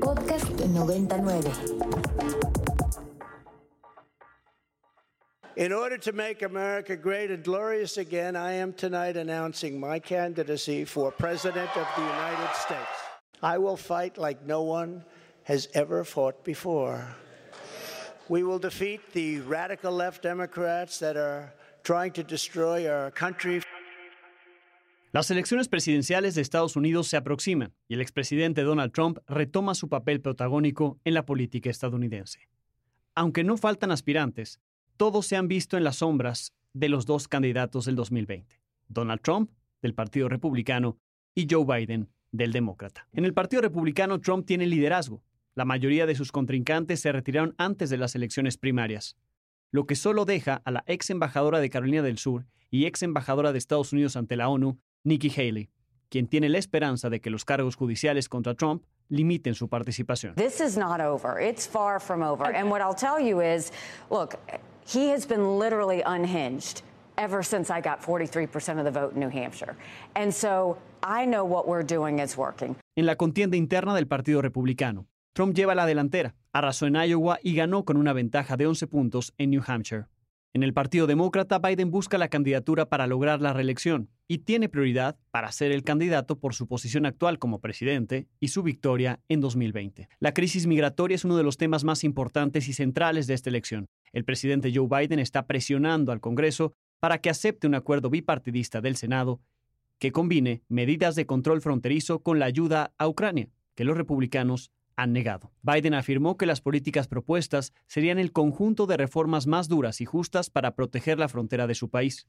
Podcast 99. In order to make America great and glorious again, I am tonight announcing my candidacy for President of the United States. I will fight like no one has ever fought before. We will defeat the radical left Democrats that are trying to destroy our country. Las elecciones presidenciales de Estados Unidos se aproximan y el expresidente Donald Trump retoma su papel protagónico en la política estadounidense. Aunque no faltan aspirantes, todos se han visto en las sombras de los dos candidatos del 2020, Donald Trump, del Partido Republicano, y Joe Biden, del Demócrata. En el Partido Republicano, Trump tiene liderazgo. La mayoría de sus contrincantes se retiraron antes de las elecciones primarias, lo que solo deja a la ex embajadora de Carolina del Sur y ex embajadora de Estados Unidos ante la ONU, Nikki Haley, quien tiene la esperanza de que los cargos judiciales contra Trump limiten su participación. This is not over. It's far from over. And what I'll tell you is, look, he has been literally unhinged ever since I got 43% of the vote in New Hampshire. And so I know what we're doing is working. En la contienda interna del Partido Republicano, Trump lleva la delantera, arrasó en Iowa y ganó con una ventaja de 11 puntos en New Hampshire. En el Partido Demócrata, Biden busca la candidatura para lograr la reelección y tiene prioridad para ser el candidato por su posición actual como presidente y su victoria en 2020. La crisis migratoria es uno de los temas más importantes y centrales de esta elección. El presidente Joe Biden está presionando al Congreso para que acepte un acuerdo bipartidista del Senado que combine medidas de control fronterizo con la ayuda a Ucrania, que los republicanos han negado. Biden afirmó que las políticas propuestas serían el conjunto de reformas más duras y justas para proteger la frontera de su país.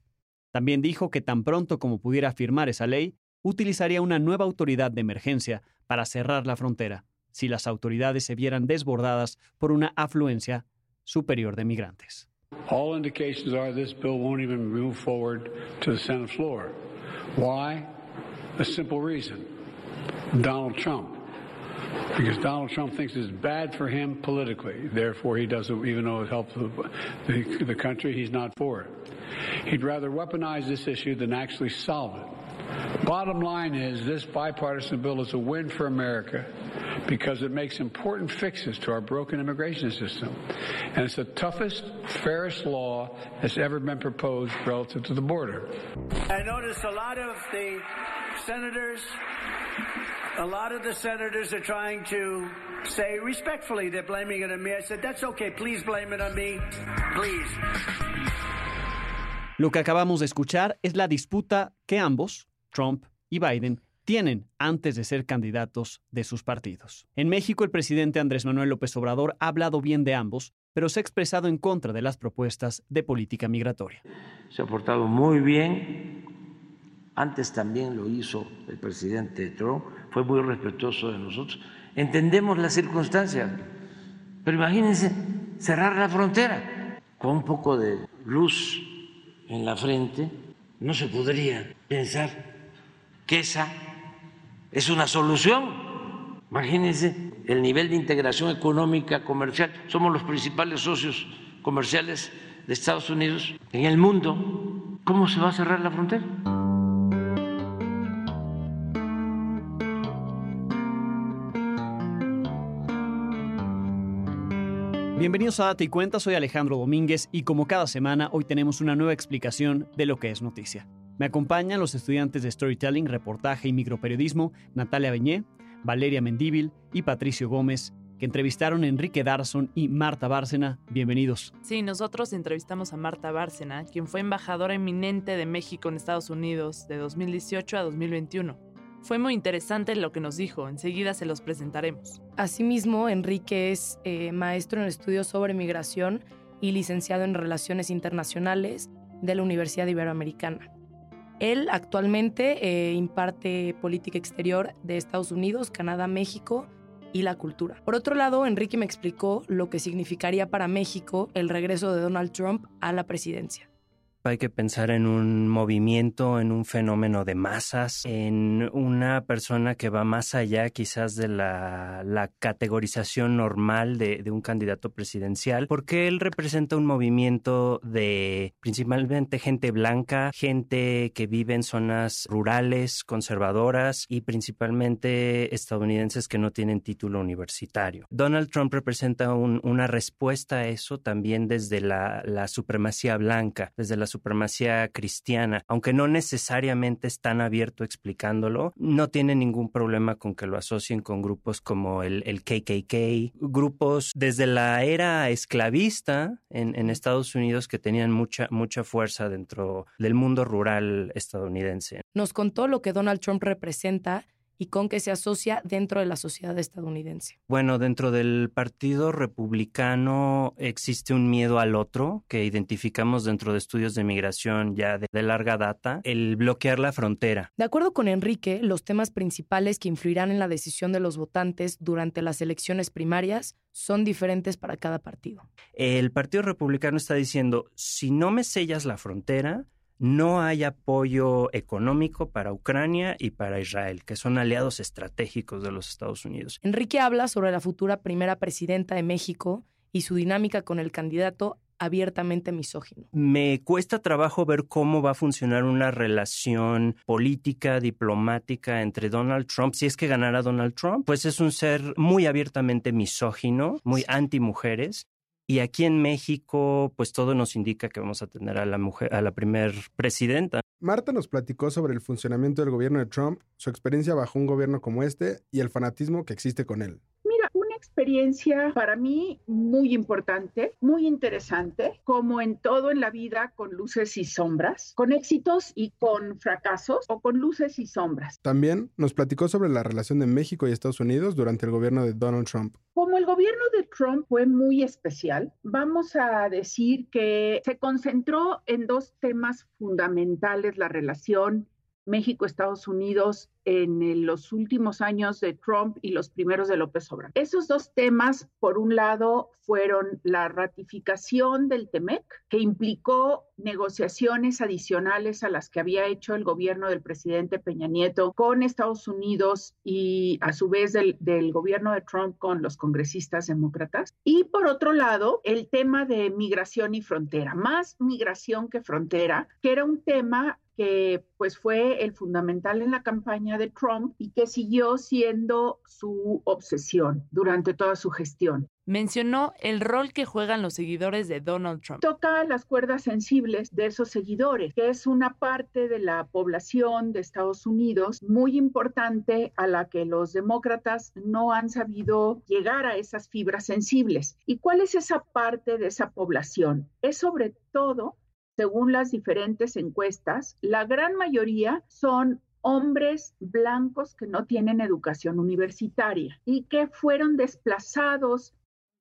También dijo que tan pronto como pudiera firmar esa ley, utilizaría una nueva autoridad de emergencia para cerrar la frontera, si las autoridades se vieran desbordadas por una afluencia superior de migrantes. All indications are this bill won't even move forward to the Senate floor. Why? A simple reason. Donald Trump. Because Donald Trump thinks it's bad for him politically. Therefore, he doesn't, even though it helps the, the, the country, he's not for it. He'd rather weaponize this issue than actually solve it. Bottom line is this bipartisan bill is a win for America because it makes important fixes to our broken immigration system. And it's the toughest, fairest law that's ever been proposed relative to the border. I noticed a lot of the senators, a lot of the senators are trying to say respectfully they're blaming it on me. I said, that's okay, please blame it on me, please. Lo que acabamos de escuchar es la disputa que ambos, Trump y Biden, tienen antes de ser candidatos de sus partidos. En México, el presidente Andrés Manuel López Obrador ha hablado bien de ambos, pero se ha expresado en contra de las propuestas de política migratoria. Se ha portado muy bien. Antes también lo hizo el presidente Trump, fue muy respetuoso de nosotros. Entendemos la circunstancia, pero imagínense cerrar la frontera con un poco de luz en la frente, no se podría pensar que esa es una solución. Imagínense el nivel de integración económica, comercial. Somos los principales socios comerciales de Estados Unidos en el mundo. ¿Cómo se va a cerrar la frontera? Bienvenidos a Date y Cuenta, soy Alejandro Domínguez y como cada semana hoy tenemos una nueva explicación de lo que es noticia. Me acompañan los estudiantes de Storytelling, Reportaje y Microperiodismo, Natalia Beñé, Valeria Mendíbil y Patricio Gómez, que entrevistaron a Enrique Darson y Marta Bárcena. Bienvenidos. Sí, nosotros entrevistamos a Marta Bárcena, quien fue embajadora eminente de México en Estados Unidos de 2018 a 2021. Fue muy interesante lo que nos dijo, enseguida se los presentaremos. Asimismo, Enrique es eh, maestro en estudios sobre migración y licenciado en Relaciones Internacionales de la Universidad Iberoamericana. Él actualmente eh, imparte política exterior de Estados Unidos, Canadá, México y la cultura. Por otro lado, Enrique me explicó lo que significaría para México el regreso de Donald Trump a la presidencia. Hay que pensar en un movimiento, en un fenómeno de masas, en una persona que va más allá quizás de la, categorización normal de, un candidato presidencial, porque él representa un movimiento de principalmente gente blanca, gente que vive en zonas rurales, conservadoras y principalmente estadounidenses que no tienen título universitario. Donald Trump representa una respuesta a eso también desde la, la supremacía blanca, desde la supremacía cristiana, aunque no necesariamente es tan abierto explicándolo, no tiene ningún problema con que lo asocien con grupos como el, el KKK, grupos desde la era esclavista en, en, Estados Unidos que tenían mucha, mucha fuerza dentro del mundo rural estadounidense. Nos contó lo que Donald Trump representa y con qué se asocia dentro de la sociedad estadounidense? Bueno, dentro del Partido Republicano existe un miedo al otro que identificamos dentro de estudios de migración ya de, larga data, el bloquear la frontera. De acuerdo con Enrique, los temas principales que influirán en la decisión de los votantes durante las elecciones primarias son diferentes para cada partido. El Partido Republicano está diciendo, si no me sellas la frontera, no hay apoyo económico para Ucrania y para Israel, que son aliados estratégicos de los Estados Unidos. Enrique habla sobre la futura primera presidenta de México y su dinámica con el candidato abiertamente misógino. Me cuesta trabajo ver cómo va a funcionar una relación política, diplomática entre Donald Trump. Si es que ganara Donald Trump, pues es un ser muy abiertamente misógino, muy anti mujeres y aquí en México, pues todo nos indica que vamos a tener a la mujer, a la primer presidenta. Marta nos platicó sobre el funcionamiento del gobierno de Trump, su experiencia bajo un gobierno como este y el fanatismo que existe con él experiencia para mí muy importante, muy interesante, como en todo en la vida con luces y sombras, con éxitos y con fracasos o con luces y sombras. También nos platicó sobre la relación de México y Estados Unidos durante el gobierno de Donald Trump. Como el gobierno de Trump fue muy especial, vamos a decir que se concentró en dos temas fundamentales, la relación México-Estados Unidos en los últimos años de Trump y los primeros de López Obrador. Esos dos temas, por un lado, fueron la ratificación del TEMEC, que implicó negociaciones adicionales a las que había hecho el gobierno del presidente Peña Nieto con Estados Unidos y a su vez del, del gobierno de Trump con los congresistas demócratas. Y por otro lado, el tema de migración y frontera, más migración que frontera, que era un tema que pues fue el fundamental en la campaña de Trump y que siguió siendo su obsesión durante toda su gestión. Mencionó el rol que juegan los seguidores de Donald Trump. Toca las cuerdas sensibles de esos seguidores, que es una parte de la población de Estados Unidos muy importante a la que los demócratas no han sabido llegar a esas fibras sensibles. ¿Y cuál es esa parte de esa población? Es sobre todo según las diferentes encuestas, la gran mayoría son hombres blancos que no tienen educación universitaria y que fueron desplazados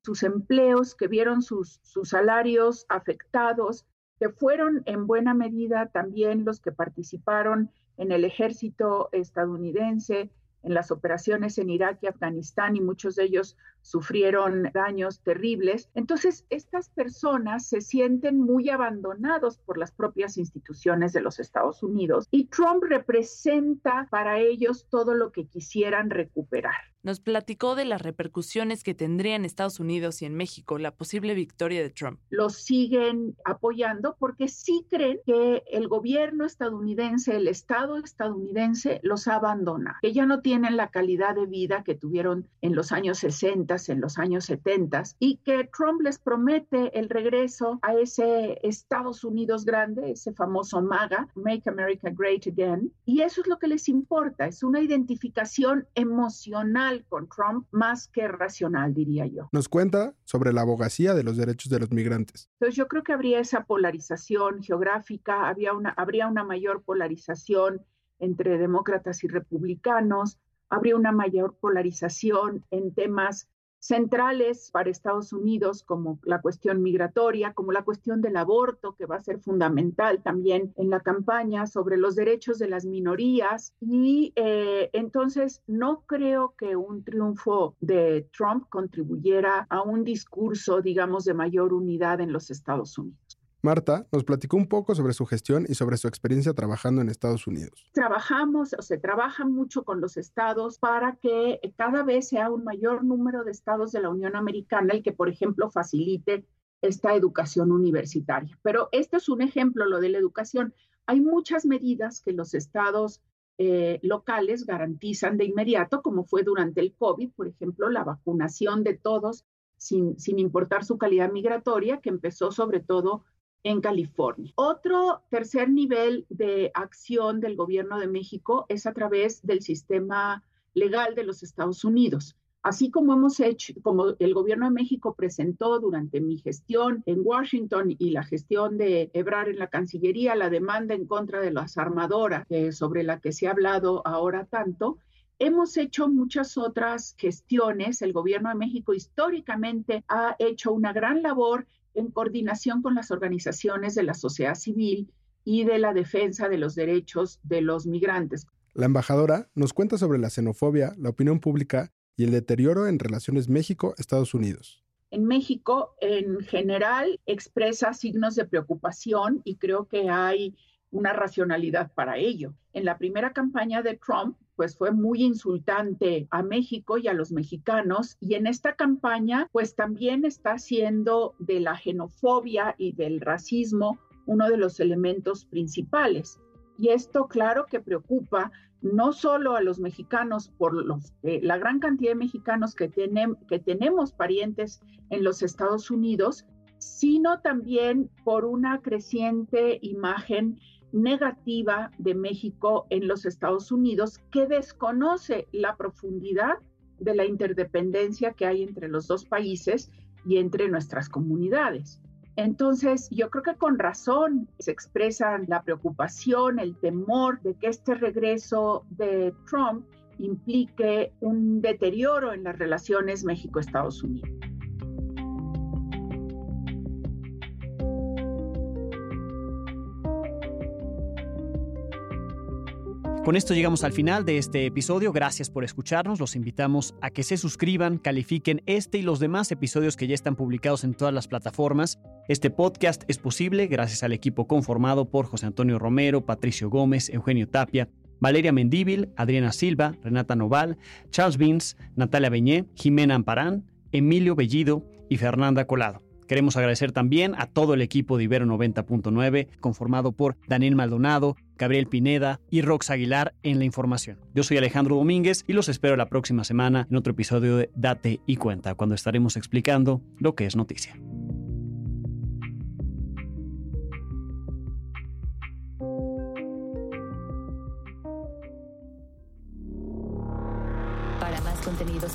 sus empleos, que vieron sus, salarios afectados, que fueron en buena medida también los que participaron en el ejército estadounidense, en las operaciones en Irak y Afganistán y muchos de ellos sufrieron daños terribles. Entonces, estas personas se sienten muy abandonados por las propias instituciones de los Estados Unidos y Trump representa para ellos todo lo que quisieran recuperar. Nos platicó de las repercusiones que tendría en Estados Unidos y en México la posible victoria de Trump. Los siguen apoyando porque sí creen que el gobierno estadounidense, el Estado estadounidense los abandona, que ya no tienen la calidad de vida que tuvieron en los años 60 en los años 70 y que Trump les promete el regreso a ese Estados Unidos grande, ese famoso MAGA, Make America Great Again. Y eso es lo que les importa, es una identificación emocional con Trump más que racional, diría yo. Nos cuenta sobre la abogacía de los derechos de los migrantes. Entonces yo creo que habría esa polarización geográfica, había una, habría una mayor polarización entre demócratas y republicanos, habría una mayor polarización en temas centrales para Estados Unidos, como la cuestión migratoria, como la cuestión del aborto, que va a ser fundamental también en la campaña, sobre los derechos de las minorías. Y eh, entonces no creo que un triunfo de Trump contribuyera a un discurso, digamos, de mayor unidad en los Estados Unidos. Marta nos platicó un poco sobre su gestión y sobre su experiencia trabajando en Estados Unidos. Trabajamos o se trabaja mucho con los estados para que cada vez sea un mayor número de estados de la Unión Americana el que, por ejemplo, facilite esta educación universitaria. Pero este es un ejemplo, lo de la educación. Hay muchas medidas que los estados eh, locales garantizan de inmediato, como fue durante el COVID, por ejemplo, la vacunación de todos sin, sin importar su calidad migratoria, que empezó sobre todo en California. Otro tercer nivel de acción del gobierno de México es a través del sistema legal de los Estados Unidos. Así como hemos hecho, como el gobierno de México presentó durante mi gestión en Washington y la gestión de Ebrar en la Cancillería la demanda en contra de las armadoras, sobre la que se ha hablado ahora tanto, hemos hecho muchas otras gestiones. El gobierno de México históricamente ha hecho una gran labor en coordinación con las organizaciones de la sociedad civil y de la defensa de los derechos de los migrantes. La embajadora nos cuenta sobre la xenofobia, la opinión pública y el deterioro en relaciones México-Estados Unidos. En México, en general, expresa signos de preocupación y creo que hay una racionalidad para ello. En la primera campaña de Trump, pues fue muy insultante a México y a los mexicanos y en esta campaña pues también está siendo de la xenofobia y del racismo uno de los elementos principales. Y esto claro que preocupa no solo a los mexicanos por los, eh, la gran cantidad de mexicanos que, que tenemos parientes en los Estados Unidos, sino también por una creciente imagen negativa de México en los Estados Unidos que desconoce la profundidad de la interdependencia que hay entre los dos países y entre nuestras comunidades. Entonces, yo creo que con razón se expresan la preocupación, el temor de que este regreso de Trump implique un deterioro en las relaciones México-Estados Unidos. Con esto llegamos al final de este episodio. Gracias por escucharnos. Los invitamos a que se suscriban, califiquen este y los demás episodios que ya están publicados en todas las plataformas. Este podcast es posible gracias al equipo conformado por José Antonio Romero, Patricio Gómez, Eugenio Tapia, Valeria Mendíbil, Adriana Silva, Renata Noval, Charles Vince, Natalia Beñé, Jimena Amparán, Emilio Bellido y Fernanda Colado. Queremos agradecer también a todo el equipo de Ibero 90.9, conformado por Daniel Maldonado, Gabriel Pineda y Rox Aguilar en la información. Yo soy Alejandro Domínguez y los espero la próxima semana en otro episodio de Date y Cuenta, cuando estaremos explicando lo que es noticia.